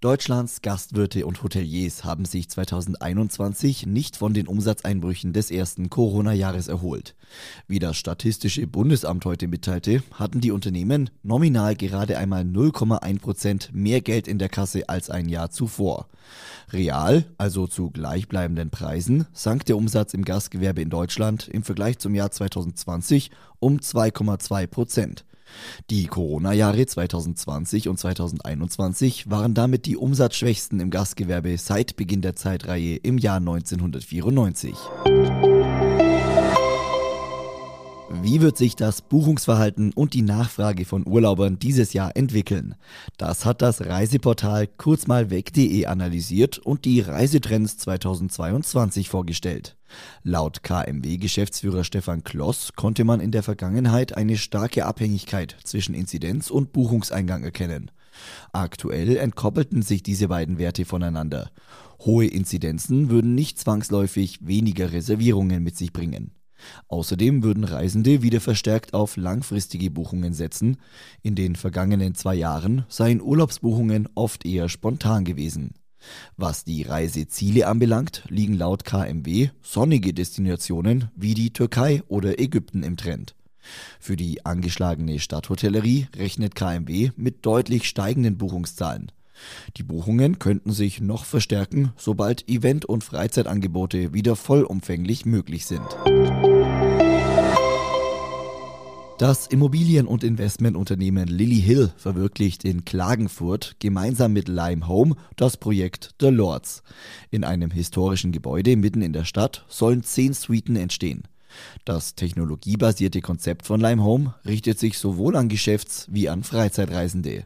Deutschlands Gastwirte und Hoteliers haben sich 2021 nicht von den Umsatzeinbrüchen des ersten Corona-Jahres erholt. Wie das Statistische Bundesamt heute mitteilte, hatten die Unternehmen nominal gerade einmal 0,1 Prozent mehr Geld in der Kasse als ein Jahr zuvor. Real, also zu gleichbleibenden Preisen, sank der Umsatz im Gastgewerbe in Deutschland im Vergleich zum Jahr 2020 um 2,2 Prozent. Die Corona-Jahre 2020 und 2021 waren damit die umsatzschwächsten im Gastgewerbe seit Beginn der Zeitreihe im Jahr 1994. Wie wird sich das Buchungsverhalten und die Nachfrage von Urlaubern dieses Jahr entwickeln? Das hat das Reiseportal kurzmalweg.de analysiert und die Reisetrends 2022 vorgestellt. Laut KMW-Geschäftsführer Stefan Kloss konnte man in der Vergangenheit eine starke Abhängigkeit zwischen Inzidenz und Buchungseingang erkennen. Aktuell entkoppelten sich diese beiden Werte voneinander. Hohe Inzidenzen würden nicht zwangsläufig weniger Reservierungen mit sich bringen. Außerdem würden Reisende wieder verstärkt auf langfristige Buchungen setzen. In den vergangenen zwei Jahren seien Urlaubsbuchungen oft eher spontan gewesen. Was die Reiseziele anbelangt, liegen laut KMW sonnige Destinationen wie die Türkei oder Ägypten im Trend. Für die angeschlagene Stadthotellerie rechnet KMW mit deutlich steigenden Buchungszahlen. Die Buchungen könnten sich noch verstärken, sobald Event- und Freizeitangebote wieder vollumfänglich möglich sind. Das Immobilien- und Investmentunternehmen Lily Hill verwirklicht in Klagenfurt gemeinsam mit Lime Home das Projekt The Lords. In einem historischen Gebäude mitten in der Stadt sollen zehn Suiten entstehen. Das technologiebasierte Konzept von Lime Home richtet sich sowohl an Geschäfts- wie an Freizeitreisende.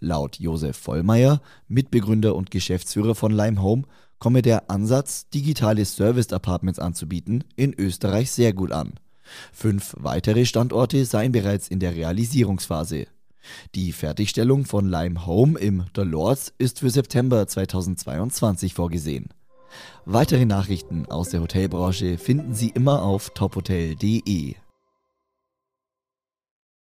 Laut Josef Vollmeier, Mitbegründer und Geschäftsführer von Lime Home, komme der Ansatz, digitale Service Apartments anzubieten, in Österreich sehr gut an. Fünf weitere Standorte seien bereits in der Realisierungsphase. Die Fertigstellung von Lime Home im The Lords ist für September 2022 vorgesehen. Weitere Nachrichten aus der Hotelbranche finden Sie immer auf tophotel.de.